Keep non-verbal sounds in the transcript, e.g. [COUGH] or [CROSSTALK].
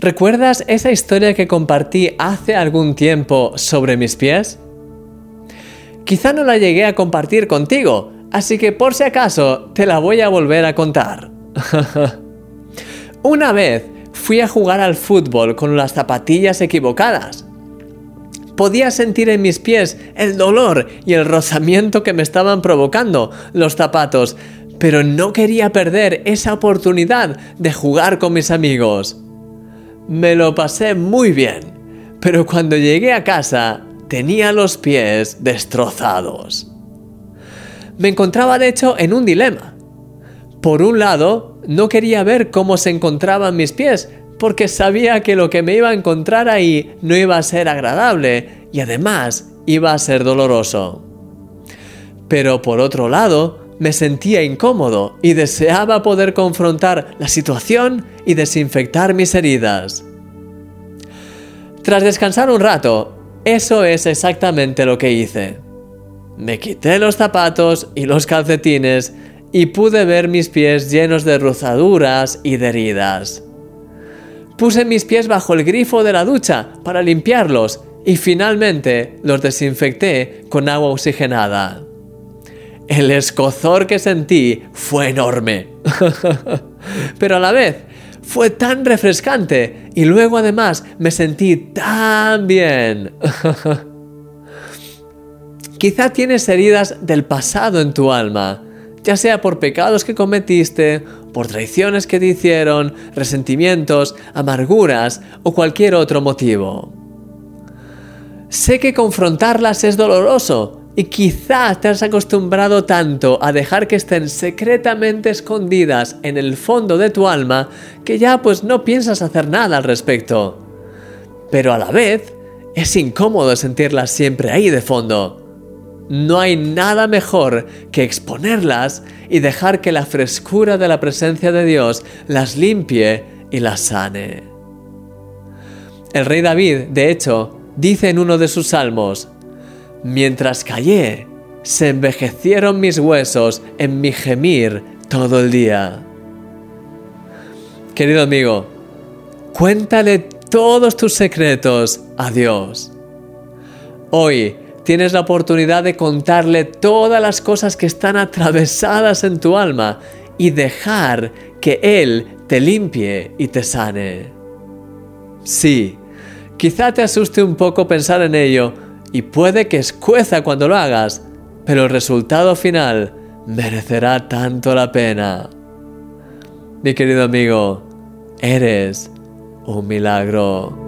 ¿Recuerdas esa historia que compartí hace algún tiempo sobre mis pies? Quizá no la llegué a compartir contigo, así que por si acaso te la voy a volver a contar. [LAUGHS] Una vez fui a jugar al fútbol con las zapatillas equivocadas. Podía sentir en mis pies el dolor y el rozamiento que me estaban provocando los zapatos, pero no quería perder esa oportunidad de jugar con mis amigos. Me lo pasé muy bien, pero cuando llegué a casa tenía los pies destrozados. Me encontraba de hecho en un dilema. Por un lado, no quería ver cómo se encontraban mis pies, porque sabía que lo que me iba a encontrar ahí no iba a ser agradable y además iba a ser doloroso. Pero por otro lado, me sentía incómodo y deseaba poder confrontar la situación y desinfectar mis heridas. Tras descansar un rato, eso es exactamente lo que hice. Me quité los zapatos y los calcetines y pude ver mis pies llenos de rozaduras y de heridas. Puse mis pies bajo el grifo de la ducha para limpiarlos y finalmente los desinfecté con agua oxigenada. El escozor que sentí fue enorme. [LAUGHS] Pero a la vez fue tan refrescante y luego además me sentí tan bien. [LAUGHS] Quizá tienes heridas del pasado en tu alma, ya sea por pecados que cometiste, por traiciones que te hicieron, resentimientos, amarguras o cualquier otro motivo. Sé que confrontarlas es doloroso, y quizás te has acostumbrado tanto a dejar que estén secretamente escondidas en el fondo de tu alma que ya pues no piensas hacer nada al respecto. Pero a la vez es incómodo sentirlas siempre ahí de fondo. No hay nada mejor que exponerlas y dejar que la frescura de la presencia de Dios las limpie y las sane. El rey David, de hecho, dice en uno de sus salmos, Mientras callé, se envejecieron mis huesos en mi gemir todo el día. Querido amigo, cuéntale todos tus secretos a Dios. Hoy tienes la oportunidad de contarle todas las cosas que están atravesadas en tu alma y dejar que Él te limpie y te sane. Sí, quizá te asuste un poco pensar en ello, y puede que escueza cuando lo hagas, pero el resultado final merecerá tanto la pena. Mi querido amigo, eres un milagro.